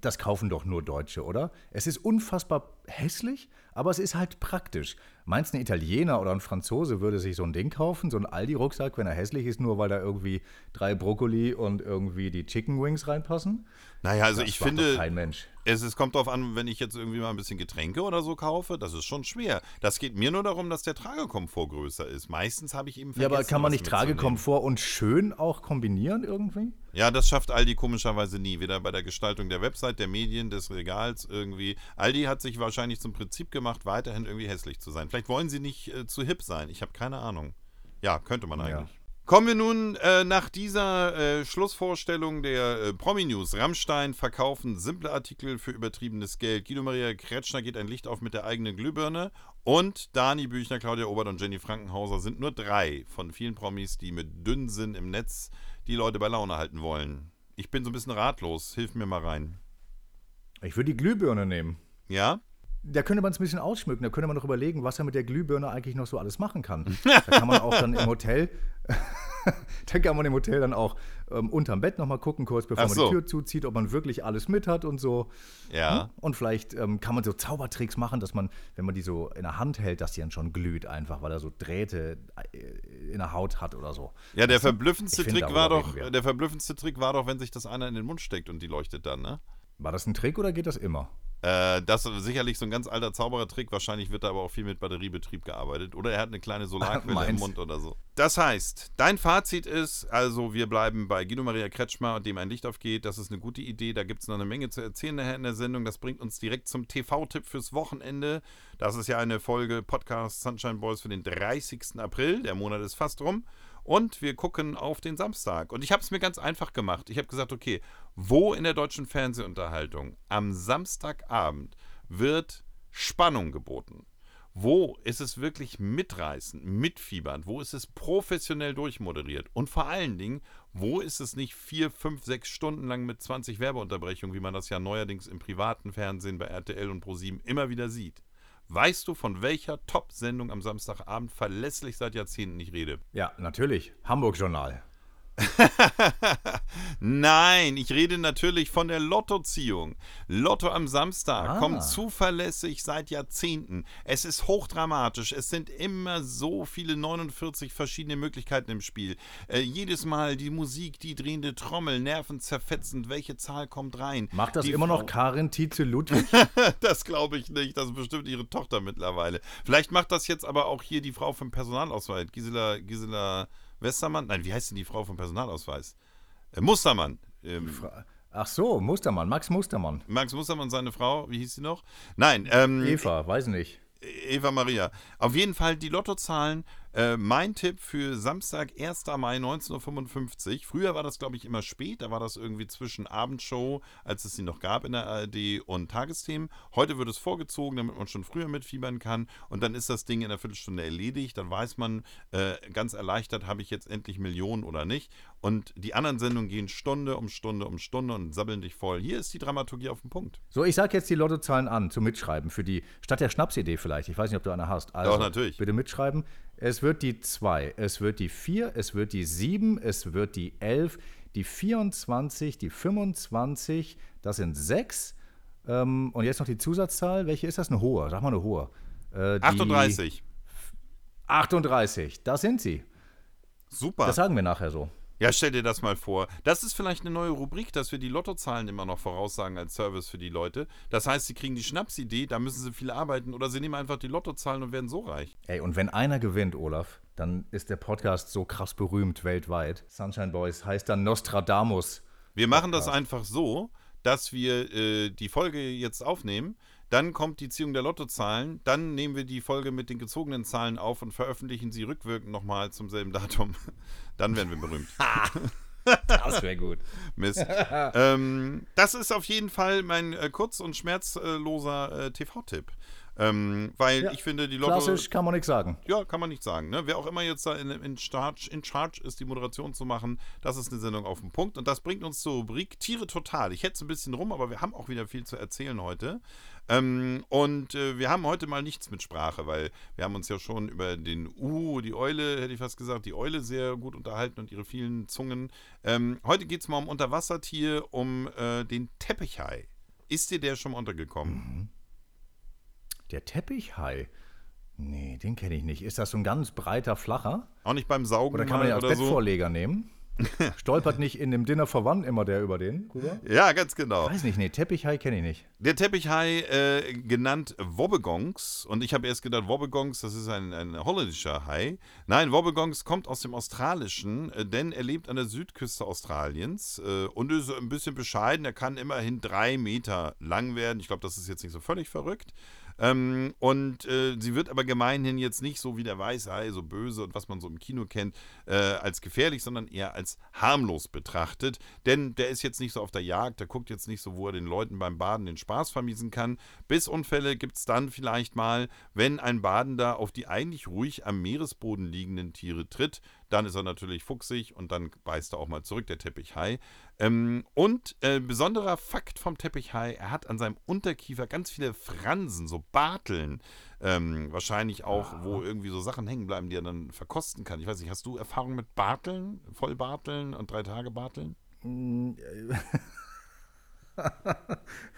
das kaufen doch nur Deutsche, oder? Es ist unfassbar hässlich, aber es ist halt praktisch. Meinst du, ein Italiener oder ein Franzose würde sich so ein Ding kaufen, so ein Aldi-Rucksack, wenn er hässlich ist, nur weil da irgendwie drei Brokkoli und irgendwie die Chicken Wings reinpassen? Naja, also Das ich finde, kein Mensch. Es, es kommt darauf an, wenn ich jetzt irgendwie mal ein bisschen Getränke oder so kaufe, das ist schon schwer. Das geht mir nur darum, dass der Tragekomfort größer ist. Meistens habe ich eben Ja, aber vergessen, kann man nicht. Tragekomfort und schön auch kombinieren irgendwie? Ja, das schafft Aldi komischerweise nie. Weder bei der Gestaltung der Website, der Medien, des Regals irgendwie. Aldi hat sich wahrscheinlich zum Prinzip gemacht, weiterhin irgendwie hässlich zu sein. Vielleicht wollen sie nicht äh, zu hip sein. Ich habe keine Ahnung. Ja, könnte man eigentlich. Kommen wir nun äh, nach dieser äh, Schlussvorstellung der äh, Promi-News. Rammstein verkaufen simple Artikel für übertriebenes Geld. Guido Maria Kretschner geht ein Licht auf mit der eigenen Glühbirne. Und Dani Büchner, Claudia Obert und Jenny Frankenhauser sind nur drei von vielen Promis, die mit Dünnsinn im Netz die Leute bei Laune halten wollen. Ich bin so ein bisschen ratlos. Hilf mir mal rein. Ich würde die Glühbirne nehmen. Ja? Da könnte man es ein bisschen ausschmücken, da könnte man noch überlegen, was er mit der Glühbirne eigentlich noch so alles machen kann. Da kann man auch dann im Hotel, da kann man im Hotel dann auch ähm, unterm Bett nochmal gucken, kurz bevor Ach man so. die Tür zuzieht, ob man wirklich alles mit hat und so. Ja. Und vielleicht ähm, kann man so Zaubertricks machen, dass man, wenn man die so in der Hand hält, dass die dann schon glüht einfach, weil er so Drähte äh, in der Haut hat oder so. Ja, der du? verblüffendste finde, Trick war doch, der verblüffendste Trick war doch, wenn sich das einer in den Mund steckt und die leuchtet dann, ne? War das ein Trick oder geht das immer? Äh, das ist sicherlich so ein ganz alter Zauberertrick. Wahrscheinlich wird da aber auch viel mit Batteriebetrieb gearbeitet. Oder er hat eine kleine Solarquelle im. Mund oder so. Das heißt, dein Fazit ist, also wir bleiben bei Guido Maria Kretschmer, dem ein Licht aufgeht. Das ist eine gute Idee. Da gibt es noch eine Menge zu erzählen nachher in der Sendung. Das bringt uns direkt zum TV-Tipp fürs Wochenende. Das ist ja eine Folge Podcast Sunshine Boys für den 30. April. Der Monat ist fast rum. Und wir gucken auf den Samstag. Und ich habe es mir ganz einfach gemacht. Ich habe gesagt, okay, wo in der deutschen Fernsehunterhaltung am Samstagabend wird Spannung geboten? Wo ist es wirklich mitreißend, mitfiebernd? Wo ist es professionell durchmoderiert? Und vor allen Dingen, wo ist es nicht vier, fünf, sechs Stunden lang mit 20 Werbeunterbrechungen, wie man das ja neuerdings im privaten Fernsehen bei RTL und ProSieben immer wieder sieht? Weißt du, von welcher Top-Sendung am Samstagabend verlässlich seit Jahrzehnten ich rede? Ja, natürlich. Hamburg-Journal. Nein, ich rede natürlich von der Lottoziehung. Lotto am Samstag Ah. kommt zuverlässig seit Jahrzehnten. Es ist hochdramatisch. Es sind immer so viele 49 verschiedene Möglichkeiten im Spiel. Äh, jedes Mal die Musik, die drehende Trommel, nervenzerfetzend. Welche Zahl kommt rein? Macht das Die immer Frau- noch Karin Tietze Ludwig? das glaube ich nicht. Das ist bestimmt ihre Tochter mittlerweile. Vielleicht macht das jetzt aber auch hier die Frau vom Personalausweis. Gisela, Gisela Westermann. Nein, wie heißt denn die Frau vom Personalausweis? Äh, Mustermann. Ähm, Ach so, Mustermann, Max Mustermann. Max Mustermann, seine Frau, wie hieß sie noch? Nein, ähm, Eva, weiß nicht. Eva Maria. Auf jeden Fall, die Lottozahlen Äh, mein Tipp für Samstag, 1. Mai 19.55 Uhr. Früher war das, glaube ich, immer spät. Da war das irgendwie zwischen Abendshow, als es sie noch gab in der ARD, und Tagesthemen. Heute wird es vorgezogen, damit man schon früher mitfiebern kann. Und dann ist das Ding in einer Viertelstunde erledigt. Dann weiß man äh, ganz erleichtert, habe ich jetzt endlich Millionen oder nicht. Und die anderen Sendungen gehen Stunde um Stunde um Stunde und sabbeln dich voll. Hier ist die Dramaturgie auf dem Punkt. So, ich sage jetzt die Lottozahlen an zum Mitschreiben für die, statt der Schnapsidee vielleicht. Ich weiß nicht, ob du eine hast. Also, Doch, natürlich. Bitte mitschreiben. Es wird die 2, es wird die 4, es wird die 7, es wird die 11, die 24, die 25, das sind 6. Ähm, und jetzt noch die Zusatzzahl. Welche ist das? Eine hohe. Sag mal eine hohe. Äh, die 38. 38, das sind sie. Super. Das sagen wir nachher so. Ja, stell dir das mal vor. Das ist vielleicht eine neue Rubrik, dass wir die Lottozahlen immer noch voraussagen als Service für die Leute. Das heißt, sie kriegen die Schnapsidee, da müssen sie viel arbeiten oder sie nehmen einfach die Lottozahlen und werden so reich. Ey, und wenn einer gewinnt, Olaf, dann ist der Podcast so krass berühmt weltweit. Sunshine Boys heißt dann Nostradamus. Wir machen das einfach so, dass wir äh, die Folge jetzt aufnehmen. Dann kommt die Ziehung der Lottozahlen. Dann nehmen wir die Folge mit den gezogenen Zahlen auf und veröffentlichen sie rückwirkend nochmal zum selben Datum. Dann werden wir berühmt. Das wäre gut. Mist. ähm, das ist auf jeden Fall mein äh, kurz- und schmerzloser äh, TV-Tipp. Ähm, weil Ja, ich finde, die Lotto. Klassisch kann man nichts sagen. Ja, kann man nicht sagen. Ne? Wer auch immer jetzt da in, in, charge, in charge ist, die Moderation zu machen, das ist eine Sendung auf den Punkt. Und das bringt uns zur Rubrik Tiere total. Ich hätte es ein bisschen rum, aber wir haben auch wieder viel zu erzählen heute. Ähm, und äh, wir haben heute mal nichts mit Sprache, weil wir haben uns ja schon über den Uhu, die Eule, hätte ich fast gesagt, die Eule sehr gut unterhalten und ihre vielen Zungen. Ähm, heute geht es mal um Unterwassertier, um äh, den Teppichhai. Ist dir der schon mal untergekommen? Der Teppichhai. Nee, den kenne ich nicht. Ist das so ein ganz breiter, flacher? Auch nicht beim Saugen Oder kann man den als oder so? Bettvorleger nehmen? Stolpert nicht in dem Dinner for One immer der über den rüber? Ja, ganz genau. Weiß nicht, nee, Teppichhai kenne ich nicht. Der Teppichhai, äh, genannt Wobbegongs, und ich habe erst gedacht, Wobbegongs, das ist ein, ein holländischer Hai. Nein, Wobbegongs kommt aus dem Australischen, äh, denn er lebt an der Südküste Australiens äh, und ist ein bisschen bescheiden. Er kann immerhin drei Meter lang werden. Ich glaube, das ist jetzt nicht so völlig verrückt. Ähm, und äh, sie wird aber gemeinhin jetzt nicht so wie der Weißhai, so böse und was man so im Kino kennt, äh, als gefährlich, sondern eher als harmlos betrachtet. Denn der ist jetzt nicht so auf der Jagd, der guckt jetzt nicht so, wo er den Leuten beim Baden den Spaß vermiesen kann. Bissunfälle gibt es dann vielleicht mal, wenn ein Badender auf die eigentlich ruhig am Meeresboden liegenden Tiere tritt. Dann ist er natürlich fuchsig und dann beißt er auch mal zurück, der Teppichhai. Ähm, und äh, besonderer Fakt vom Teppichhai, er hat an seinem Unterkiefer ganz viele Fransen, so Barteln. Ähm, wahrscheinlich auch, wo irgendwie so Sachen hängen bleiben, die er dann verkosten kann. Ich weiß nicht, hast du Erfahrung mit Barteln, Vollbarteln und drei Tage Barteln?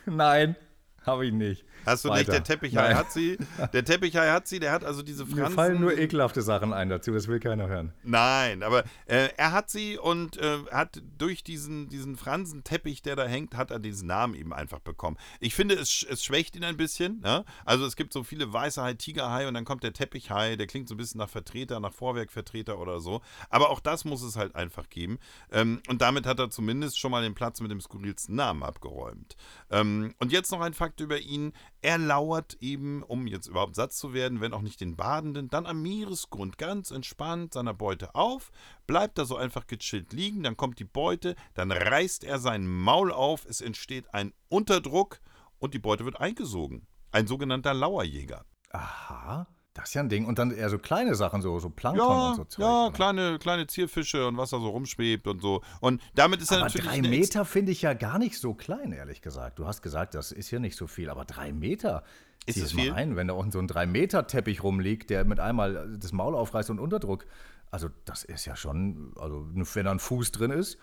Nein, habe ich nicht. Hast du nicht, Weiter. der Teppichai Nein. hat sie. Der Teppichai hat sie, der hat also diese Fransen. Mir fallen nur ekelhafte Sachen ein dazu, das will keiner hören. Nein, aber äh, er hat sie und äh, hat durch diesen, diesen Fransenteppich, der da hängt, hat er diesen Namen eben einfach bekommen. Ich finde, es, es schwächt ihn ein bisschen. Ne? Also es gibt so viele weiße Hai, Tigerhai und dann kommt der Teppichhai, der klingt so ein bisschen nach Vertreter, nach Vorwerkvertreter oder so. Aber auch das muss es halt einfach geben. Ähm, und damit hat er zumindest schon mal den Platz mit dem skurrilsten Namen abgeräumt. Ähm, und jetzt noch ein Fakt über ihn. Er lauert eben, um jetzt überhaupt Satz zu werden, wenn auch nicht den Badenden, dann am Meeresgrund ganz entspannt seiner Beute auf, bleibt da so einfach gechillt liegen, dann kommt die Beute, dann reißt er sein Maul auf, es entsteht ein Unterdruck und die Beute wird eingesogen. Ein sogenannter Lauerjäger. Aha, das ist ja ein Ding. Und dann eher so kleine Sachen, so, so Plankton Ja, und so Zeug. ja, ne? kleine, kleine Zierfische und was da so rumschwebt und so. Und damit ist er Aber natürlich. drei Meter finde ich ja gar nicht so klein, ehrlich gesagt. Du hast gesagt, das ist hier nicht so viel, aber drei Meter. Ist Zieh es es mal viel? ein, wenn da unten so ein drei Meter Teppich rumliegt, der mit einmal das Maul aufreißt und Unterdruck. Also das ist ja schon, also wenn da ein Fuß drin ist,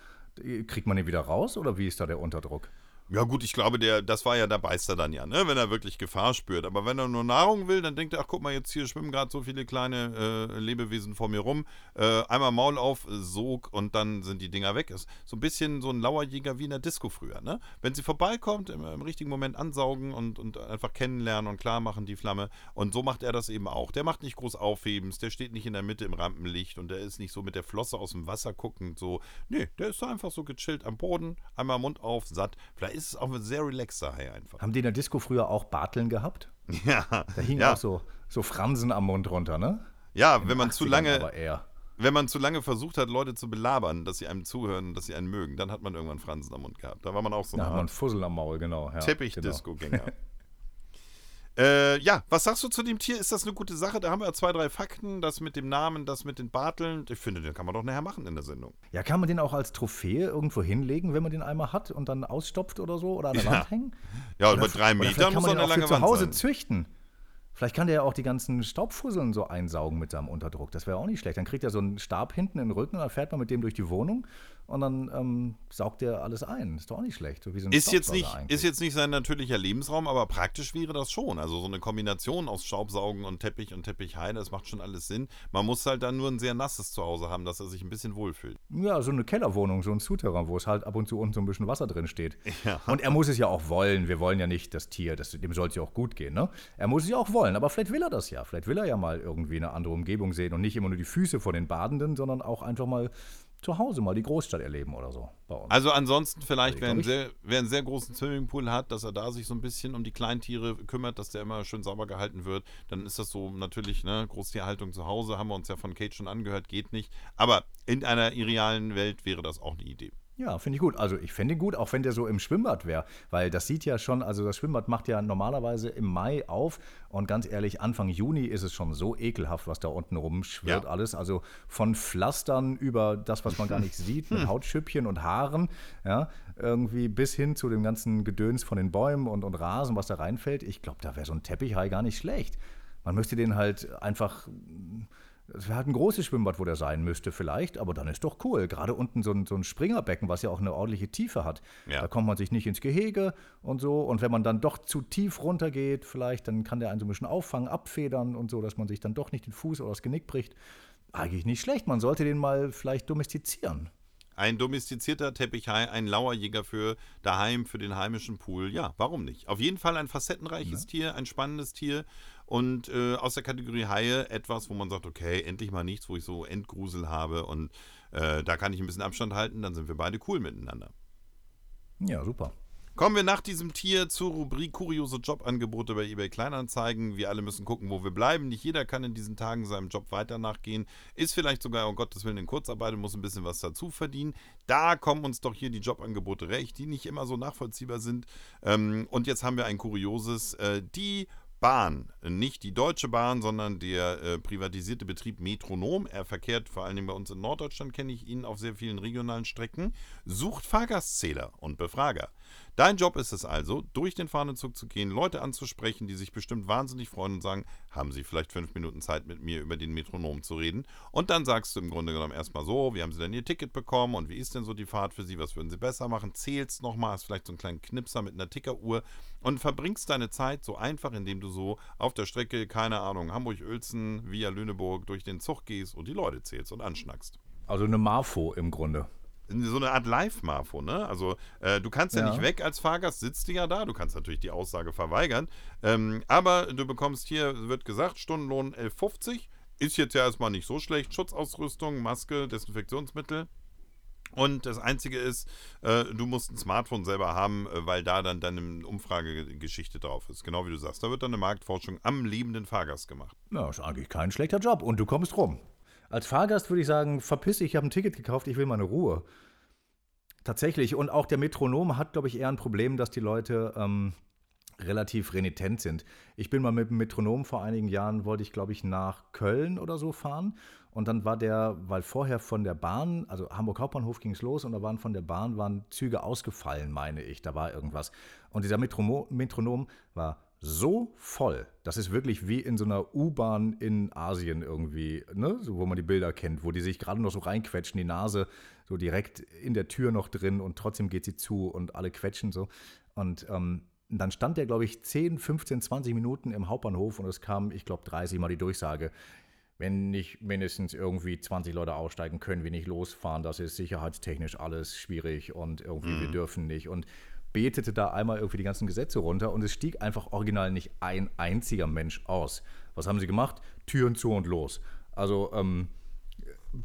kriegt man den wieder raus oder wie ist da der Unterdruck? Ja gut, ich glaube, der, das war ja, da beißt er dann ja, ne, wenn er wirklich Gefahr spürt. Aber wenn er nur Nahrung will, dann denkt er, ach guck mal, jetzt hier schwimmen gerade so viele kleine äh, Lebewesen vor mir rum. Äh, einmal Maul auf, Sog und dann sind die Dinger weg. Ist so ein bisschen so ein Lauerjäger wie in der Disco früher, ne? Wenn sie vorbeikommt, im, im richtigen Moment ansaugen und, und einfach kennenlernen und klar machen die Flamme. Und so macht er das eben auch. Der macht nicht groß Aufhebens, der steht nicht in der Mitte im Rampenlicht und der ist nicht so mit der Flosse aus dem Wasser guckend so. Nee, der ist da einfach so gechillt am Boden, einmal Mund auf, satt. Vielleicht ist es auch ein sehr relaxter Hai einfach. Haben die in der Disco früher auch Barteln gehabt? Ja, Da hingen ja. auch so, so Fransen am Mund runter, ne? Ja, In wenn man zu 80ern lange, wenn man zu lange versucht hat, Leute zu belabern, dass sie einem zuhören, dass sie einen mögen, dann hat man irgendwann Fransen am Mund gehabt. Da war man auch so Da hat man Fussel am Maul, genau. Ja, genau. Äh, ja, was sagst du zu dem Tier? Ist das eine gute Sache? Da haben wir zwei, drei Fakten. Das mit dem Namen, das mit den Barteln. Ich finde, den kann man doch nachher machen in der Sendung. Ja, kann man den auch als Trophäe irgendwo hinlegen, wenn man den einmal hat und dann ausstopft oder so oder an der Ja. Wand hängen? Ja, Oder bei drei Metern muss man eine lange zu Wand Hause sein. züchten. Vielleicht kann der ja auch die ganzen Staubfusseln so einsaugen mit seinem Unterdruck. Das wäre auch nicht schlecht. Dann kriegt er so einen Stab hinten in den Rücken und dann fährt man mit dem durch die Wohnung und dann ähm, saugt er alles ein. Ist doch auch nicht schlecht. So so Ist jetzt, nicht, eigentlich. ist jetzt nicht sein natürlicher Lebensraum, aber praktisch wäre das schon. Also so eine Kombination aus Staubsaugen und Teppich und Teppichhai, das macht schon alles Sinn. Man muss halt dann nur ein sehr nasses Zuhause haben, dass er sich ein bisschen wohlfühlt. Ja, so eine Kellerwohnung, so ein Souterrain, wo es halt ab und zu unten so ein bisschen Wasser drin steht. Ja. Und er muss es ja auch wollen. Wir wollen ja nicht das Tier, das, dem soll es ja auch gut gehen. Ne? Er muss es ja auch wollen, aber vielleicht will er das ja. Vielleicht will er ja mal irgendwie eine andere Umgebung sehen und nicht immer nur die Füße von den Badenden, sondern auch einfach mal zu Hause mal die Großstadt erleben oder so bei uns. Also ansonsten vielleicht, wer einen, sehr, wer einen sehr großen Swimmingpool hat, dass er da sich so ein bisschen um die Kleintiere kümmert, dass der immer schön sauber gehalten wird, dann ist das so natürlich, ne, Großtierhaltung zu Hause, haben wir uns ja von Kate schon angehört, geht nicht. Aber in einer irrealen Welt wäre das auch eine Idee. Ja, finde ich gut. Also ich fände ihn gut, auch wenn der so im Schwimmbad wäre, weil das sieht ja schon, also das Schwimmbad macht ja normalerweise im Mai auf und ganz ehrlich, Anfang Juni ist es schon so ekelhaft, was da unten rumschwirrt Ja. alles. Also von Pflastern über das, was man gar nicht sieht, mit Hautschüppchen und Haaren, ja, irgendwie bis hin zu dem ganzen Gedöns von den Bäumen und, und Rasen, was da reinfällt. Ich glaube, da wäre so ein Teppichhai gar nicht schlecht. Man müsste den halt einfach es wäre halt ein großes Schwimmbad, wo der sein müsste vielleicht, aber dann ist doch cool. Gerade unten so ein, so ein Springerbecken, was ja auch eine ordentliche Tiefe hat. Ja. Da kommt man sich nicht ins Gehege und so. Und wenn man dann doch zu tief runtergeht, vielleicht, dann kann der einen so ein bisschen auffangen, abfedern und so, dass man sich dann doch nicht den Fuß oder das Genick bricht. Eigentlich nicht schlecht. Man sollte den mal vielleicht domestizieren. Ein domestizierter Teppichhai, ein Lauerjäger für daheim, für den heimischen Pool. Ja, warum nicht? Auf jeden Fall ein facettenreiches Tier, ein spannendes Tier und äh, aus der Kategorie Haie etwas, wo man sagt, okay, endlich mal nichts, wo ich so Endgrusel habe und äh, da kann ich ein bisschen Abstand halten, dann sind wir beide cool miteinander. Ja, super. Kommen wir nach diesem Tier zur Rubrik kuriose Jobangebote bei eBay Kleinanzeigen. Wir alle müssen gucken, wo wir bleiben. Nicht jeder kann in diesen Tagen seinem Job weiter nachgehen. Ist vielleicht sogar, um Gottes Willen, in Kurzarbeit und muss ein bisschen was dazu verdienen. Da kommen uns doch hier die Jobangebote recht, die nicht immer so nachvollziehbar sind. Ähm, und jetzt haben wir ein kurioses. Äh, die Bahn, nicht die Deutsche Bahn, sondern der äh, privatisierte Betrieb Metronom. Er verkehrt vor allen Dingen bei uns in Norddeutschland, kenne ich ihn, auf sehr vielen regionalen Strecken. Sucht Fahrgastzähler und Befrager. Dein Job ist es also, durch den Fahnenzug zu gehen, Leute anzusprechen, die sich bestimmt wahnsinnig freuen und sagen, haben Sie vielleicht fünf Minuten Zeit mit mir über den Metronom zu reden? Und dann sagst du im Grunde genommen erstmal so, wie haben Sie denn Ihr Ticket bekommen und wie ist denn so die Fahrt für Sie? Was würden Sie besser machen? Zählst nochmal, hast vielleicht so einen kleinen Knipser mit einer Tickeruhr und verbringst deine Zeit so einfach, indem du so auf der Strecke, keine Ahnung, Hamburg-Uelzen, via Lüneburg durch den Zug gehst und die Leute zählst und anschnackst Also eine Marfo im Grunde. So eine Art Live-Marfo, ne? Also äh, du kannst ja. Ja. nicht weg als Fahrgast, sitzt du ja da, du kannst natürlich die Aussage verweigern, ähm, aber du bekommst hier, wird gesagt, Stundenlohn 11,50, ist jetzt ja erstmal nicht so schlecht, Schutzausrüstung, Maske, Desinfektionsmittel. Und das Einzige ist, äh, du musst ein Smartphone selber haben, äh, weil da dann deine Umfragegeschichte drauf ist. Genau wie du sagst. Da wird dann eine Marktforschung am lebenden Fahrgast gemacht. Ja, ist eigentlich kein schlechter Job und du kommst rum. Als Fahrgast würde ich sagen, verpiss dich, ich habe ein Ticket gekauft, ich will meine Ruhe. Tatsächlich. Und auch der Metronom hat, glaube ich, eher ein Problem, dass die Leute ähm, relativ renitent sind. Ich bin mal mit dem Metronom vor einigen Jahren, wollte ich, glaube ich, nach Köln oder so fahren. Und dann war der, weil vorher von der Bahn, also Hamburg Hauptbahnhof ging es los und da waren von der Bahn waren Züge ausgefallen, meine ich. Da war irgendwas. Und dieser Metromo Metronom war so voll. Das ist wirklich wie in so einer U-Bahn in Asien irgendwie, ne? so, wo man die Bilder kennt, wo die sich gerade noch so reinquetschen, die Nase so direkt in der Tür noch drin und trotzdem geht sie zu und alle quetschen so. Und ähm, dann stand der, glaube ich, 10, 15, 20 Minuten im Hauptbahnhof und es kam, ich glaube, 30 Mal die Durchsage. Wenn nicht mindestens irgendwie 20 Leute aussteigen, können wir nicht losfahren. Das ist sicherheitstechnisch alles schwierig und irgendwie wir dürfen nicht. Und betete da einmal irgendwie die ganzen Gesetze runter und es stieg einfach original nicht ein einziger Mensch aus. Was haben sie gemacht? Türen zu und los. Also, ähm,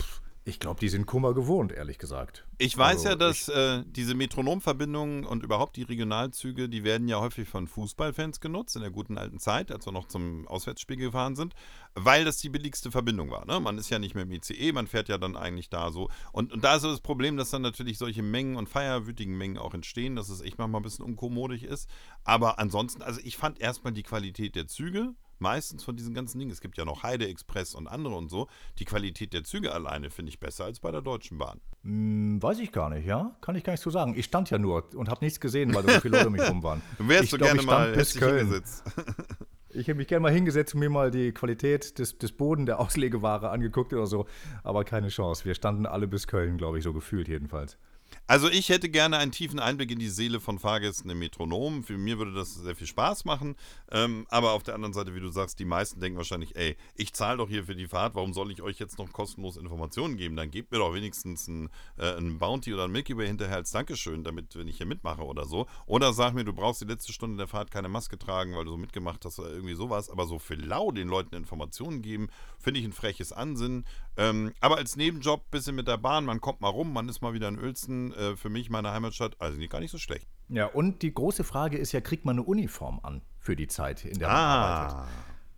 pff, Ich glaube, die sind Kummer gewohnt, ehrlich gesagt. Ich weiß Also, ja, dass äh, diese Metronomverbindungen und überhaupt die Regionalzüge, die werden ja häufig von Fußballfans genutzt, in der guten alten Zeit, als wir noch zum Auswärtsspiel gefahren sind, weil das die billigste Verbindung war. Ne? Man ist ja nicht mehr im ICE, man fährt ja dann eigentlich da so. Und, und da ist so das Problem, dass dann natürlich solche Mengen und feierwütigen Mengen auch entstehen, dass es echt manchmal ein bisschen unkommodig ist. Aber ansonsten, also ich fand erstmal die Qualität der Züge meistens von diesen ganzen Dingen, es gibt ja noch Heide Express und andere und so, die Qualität der Züge alleine finde ich besser als bei der Deutschen Bahn. Hm, weiß ich gar nicht, ja? Kann ich gar nicht so sagen. Ich stand ja nur und habe nichts gesehen, weil so viele Leute um mich rum waren. Du wärst ich so glaub, gerne mal bis Köln. Ich hätte mich gerne mal hingesetzt und mir mal die Qualität des, des Boden der Auslegeware angeguckt oder so. Aber keine Chance. Wir standen alle bis Köln, glaube ich, so gefühlt jedenfalls. Also ich hätte gerne einen tiefen Einblick in die Seele von Fahrgästen im Metronom. Für mir würde das sehr viel Spaß machen. Ähm, aber auf der anderen Seite, wie du sagst, die meisten denken wahrscheinlich, ey, ich zahle doch hier für die Fahrt, warum soll ich euch jetzt noch kostenlos Informationen geben? Dann gebt mir doch wenigstens ein, äh, ein Bounty oder ein Milky Way hinterher als Dankeschön, damit, wenn ich hier mitmache oder so. Oder sag mir, du brauchst die letzte Stunde der Fahrt keine Maske tragen, weil du so mitgemacht hast oder irgendwie sowas. Aber so für lau den Leuten Informationen geben, finde ich ein freches Ansinnen. Ähm, aber als Nebenjob, bisschen mit der Bahn, man kommt mal rum, man ist mal wieder in Uelzen, äh, für mich, meine Heimatstadt, also gar nicht so schlecht. Ja, und die große Frage ist ja, kriegt man eine Uniform an für die Zeit, in der man arbeitet?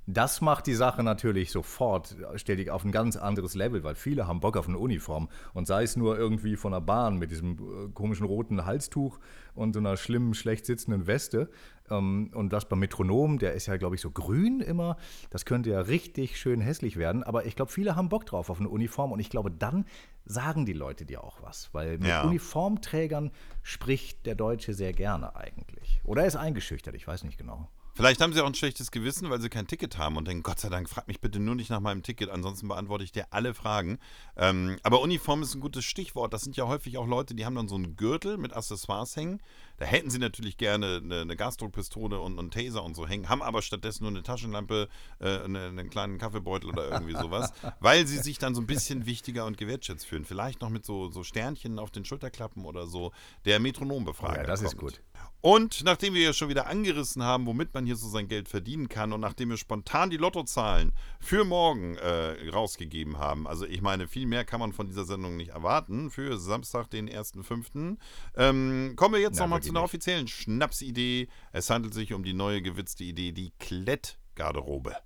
Das macht die Sache natürlich sofort, stellt dich auf ein ganz anderes Level, weil viele haben Bock auf eine Uniform. Und sei es nur irgendwie von der Bahn mit diesem äh, komischen roten Halstuch und so einer schlimmen, schlecht sitzenden Weste. Ähm, und das beim Metronom, der ist ja, glaube ich, so grün immer. Das könnte ja richtig schön hässlich werden. Aber ich glaube, viele haben Bock drauf auf eine Uniform. Und ich glaube, dann sagen die Leute dir auch was. Weil mit Ja. Uniformträgern spricht der Deutsche sehr gerne eigentlich. Oder er ist eingeschüchtert, ich weiß nicht genau. Vielleicht haben sie auch ein schlechtes Gewissen, weil sie kein Ticket haben und denken, Gott sei Dank, frag mich bitte nur nicht nach meinem Ticket, ansonsten beantworte ich dir alle Fragen. Ähm, aber Uniform ist ein gutes Stichwort. Das sind ja häufig auch Leute, die haben dann so einen Gürtel mit Accessoires hängen. Da hätten sie natürlich gerne eine, eine Gasdruckpistole und einen Taser und so hängen, haben aber stattdessen nur eine Taschenlampe, äh, eine, einen kleinen Kaffeebeutel oder irgendwie sowas, weil sie sich dann so ein bisschen wichtiger und gewertschätzt fühlen. Vielleicht noch mit so, so Sternchen auf den Schulterklappen oder so. Der Metronombefrager. Ja, das ist kommt. gut. Und nachdem wir ja schon wieder angerissen haben, womit man hier so sein Geld verdienen kann und nachdem wir spontan die Lottozahlen für morgen äh, rausgegeben haben, also ich meine, viel mehr kann man von dieser Sendung nicht erwarten, für Samstag, den 1.5., ähm, kommen wir jetzt nochmal zu einer nicht. offiziellen Schnapsidee. Es handelt sich um die neue gewitzte Idee, die Klettgarderobe.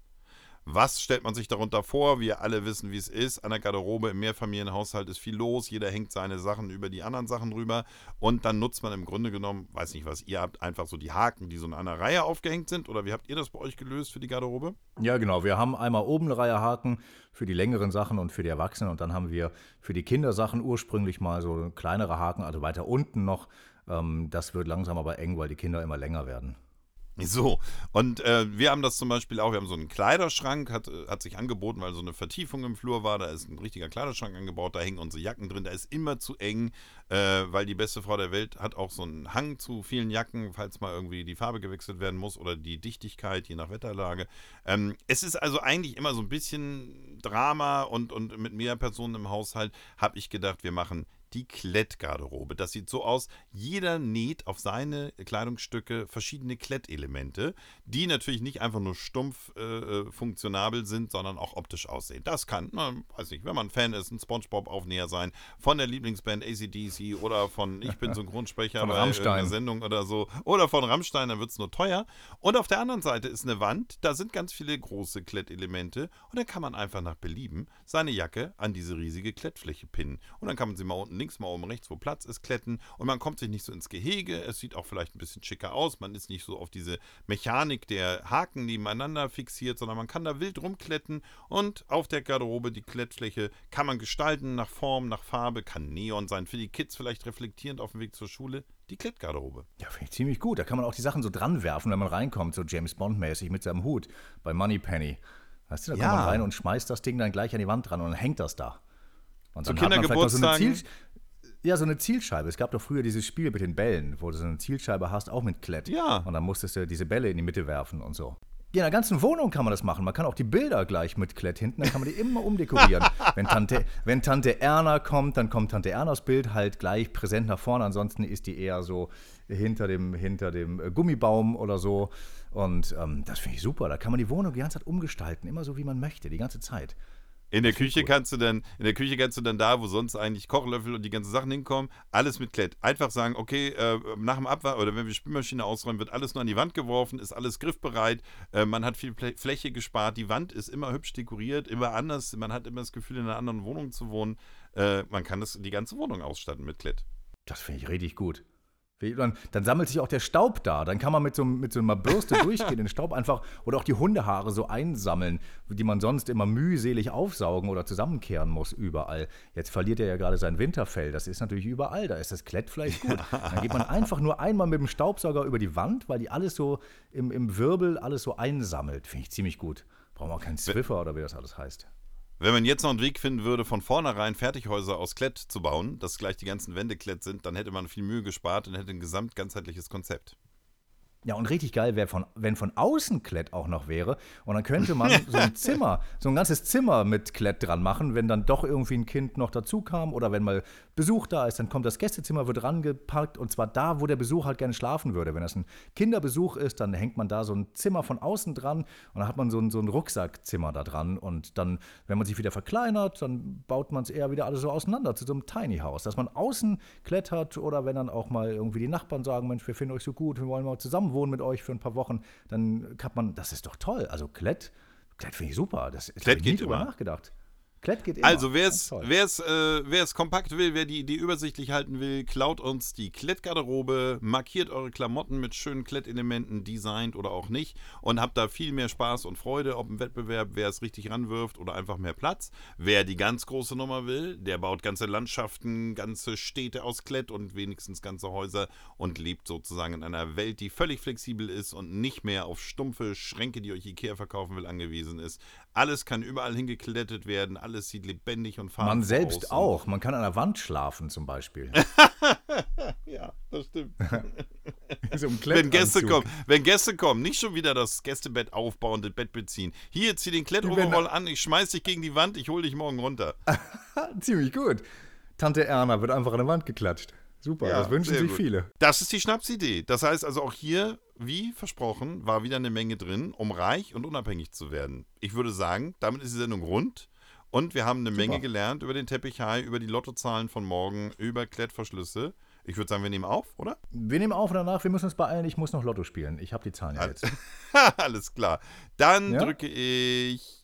Was stellt man sich darunter vor? Wir alle wissen, wie es ist. An der Garderobe im Mehrfamilienhaushalt ist viel los. Jeder hängt seine Sachen über die anderen Sachen rüber. Und dann nutzt man im Grunde genommen, weiß nicht, was ihr habt, einfach so die Haken, die so in einer Reihe aufgehängt sind. Oder wie habt ihr das bei euch gelöst für die Garderobe? Ja, genau. Wir haben einmal oben eine Reihe Haken für die längeren Sachen und für die Erwachsenen. Und dann haben wir für die Kindersachen ursprünglich mal so kleinere Haken, also weiter unten noch. Ähm, das wird langsam aber eng, weil die Kinder immer länger werden. So, und äh, wir haben das zum Beispiel auch, wir haben so einen Kleiderschrank, hat, äh, hat sich angeboten, weil so eine Vertiefung im Flur war, da ist ein richtiger Kleiderschrank angebaut, da hängen unsere Jacken drin, da ist immer zu eng, äh, weil die beste Frau der Welt hat auch so einen Hang zu vielen Jacken, falls mal irgendwie die Farbe gewechselt werden muss oder die Dichtigkeit, je nach Wetterlage. Ähm, es ist also eigentlich immer so ein bisschen Drama und, und mit mehr Personen im Haushalt habe ich gedacht, wir machen die Klettgarderobe. Das sieht so aus, jeder näht auf seine Kleidungsstücke verschiedene Klettelemente, die natürlich nicht einfach nur stumpf äh, äh, funktionabel sind, sondern auch optisch aussehen. Das kann, man weiß nicht, wenn man Fan ist, ein Spongebob-Aufnäher sein, von der Lieblingsband ACDC oder von Ich bin Synchronsprecher Von bei Rammstein. Sendung oder so, oder von Rammstein, dann wird es nur teuer. Und auf der anderen Seite ist eine Wand, da sind ganz viele große Klettelemente und dann kann man einfach nach Belieben seine Jacke an diese riesige Klettfläche pinnen. Und dann kann man sie mal unten links, mal oben rechts, wo Platz ist, kletten und man kommt sich nicht so ins Gehege. Es sieht auch vielleicht ein bisschen schicker aus. Man ist nicht so auf diese Mechanik der Haken nebeneinander fixiert, sondern man kann da wild rumkletten und auf der Garderobe die Klettfläche kann man gestalten nach Form, nach Farbe, kann Neon sein, für die Kids vielleicht reflektierend auf dem Weg zur Schule. Die Klettgarderobe. Ja, finde ich ziemlich gut. Da kann man auch die Sachen so dran werfen, wenn man reinkommt, so James Bond-mäßig mit seinem Hut bei Moneypenny. Weißt du, da Ja. kommt man rein und schmeißt das Ding dann gleich an die Wand dran und dann hängt das da. Und Zu dann hat man vielleicht noch so eine Ziel ja, so eine Zielscheibe. Es gab doch früher dieses Spiel mit den Bällen, wo du so eine Zielscheibe hast, auch mit Klett. Ja. Und dann musstest du diese Bälle in die Mitte werfen und so. Ja, in der ganzen Wohnung kann man das machen. Man kann auch die Bilder gleich mit Klett hinten, dann kann man die immer umdekorieren. wenn, Tante, wenn Tante Erna kommt, dann kommt Tante Ernas Bild halt gleich präsent nach vorne. Ansonsten ist die eher so hinter dem, hinter dem äh, Gummibaum oder so. Und ähm, das finde ich super. Da kann man die Wohnung die ganze Zeit umgestalten, immer so wie man möchte, die ganze Zeit. In der Küche gut. kannst du dann, in der Küche kannst du dann da, wo sonst eigentlich Kochlöffel und die ganzen Sachen hinkommen, alles mit Klett. Einfach sagen, okay, äh, nach dem Abwasch oder wenn wir die Spülmaschine ausräumen, wird alles nur an die Wand geworfen, ist alles griffbereit, äh, man hat viel Plä- Fläche gespart, die Wand ist immer hübsch dekoriert, immer anders, man hat immer das Gefühl, in einer anderen Wohnung zu wohnen. Äh, man kann das, die ganze Wohnung ausstatten mit Klett. Das finde ich richtig gut. Dann, dann sammelt sich auch der Staub da. Dann kann man mit so, mit so einer Bürste durchgehen, den Staub einfach oder auch die Hundehaare so einsammeln, die man sonst immer mühselig aufsaugen oder zusammenkehren muss überall. Jetzt verliert er ja gerade sein Winterfell. Das ist natürlich überall. Da ist das Klett vielleicht gut. Dann geht man einfach nur einmal mit dem Staubsauger über die Wand, weil die alles so im, im Wirbel alles so einsammelt. Finde ich ziemlich gut. Brauchen wir auch keinen Zwiffer oder wie das alles heißt. Wenn man jetzt noch einen Weg finden würde, von vornherein Fertighäuser aus Klett zu bauen, dass gleich die ganzen Wände Klett sind, dann hätte man viel Mühe gespart und hätte ein gesamt ganzheitliches Konzept. Ja, und richtig geil wäre, von, wenn von außen Klett auch noch wäre. Und dann könnte man so ein Zimmer, so ein ganzes Zimmer mit Klett dran machen, wenn dann doch irgendwie ein Kind noch dazu kam oder wenn mal Besuch da ist, dann kommt das Gästezimmer, wird rangepackt und zwar da, wo der Besuch halt gerne schlafen würde. Wenn das ein Kinderbesuch ist, dann hängt man da so ein Zimmer von außen dran und dann hat man so ein, so ein Rucksackzimmer da dran und dann, wenn man sich wieder verkleinert, dann baut man es eher wieder alles so auseinander zu so einem Tiny House, dass man außen Klett hat oder wenn dann auch mal irgendwie die Nachbarn sagen, Mensch, wir finden euch so gut, wir wollen mal zusammen wohnen mit euch für ein paar Wochen, dann kann man, das ist doch toll. Also Klett, Klett finde ich super. Das, Klett ich nie geht drüber immer. nachgedacht. Klett geht immer. Also, wer es wer's, äh, wer's kompakt will, wer die Idee übersichtlich halten will, klaut uns die Klettgarderobe, markiert eure Klamotten mit schönen Klettelementen, designt oder auch nicht und habt da viel mehr Spaß und Freude, ob im Wettbewerb, wer es richtig ranwirft oder einfach mehr Platz. Wer die ganz große Nummer will, der baut ganze Landschaften, ganze Städte aus Klett und wenigstens ganze Häuser und lebt sozusagen in einer Welt, die völlig flexibel ist und nicht mehr auf stumpfe Schränke, die euch Ikea verkaufen will, angewiesen ist. Alles kann überall hingeklettet werden, alles sieht lebendig und farbenfroh Man aus. selbst und- auch. Man kann an der Wand schlafen zum Beispiel. Ja, das stimmt. so wenn Gäste kommen, wenn Gäste kommen, nicht schon wieder das Gästebett aufbauen, das Bett beziehen. Hier, zieh den Klettoverroll an, ich schmeiß dich gegen die Wand, ich hol dich morgen runter. Ziemlich gut. Tante Erna wird einfach an der Wand geklatscht. Super, Ja, das wünschen sich gut. viele. Das ist die Schnapsidee. Das heißt also auch hier, wie versprochen, war wieder eine Menge drin, um reich und unabhängig zu werden. Ich würde sagen, damit ist die Sendung rund. Und wir haben eine Menge gelernt über den Teppichhai, über die Lottozahlen von morgen, über Klettverschlüsse. Ich würde sagen, wir nehmen auf, oder? Wir nehmen auf und danach, wir müssen uns beeilen. Ich muss noch Lotto spielen. Ich habe die Zahlen ja jetzt. Alles klar. Dann Ja? drücke ich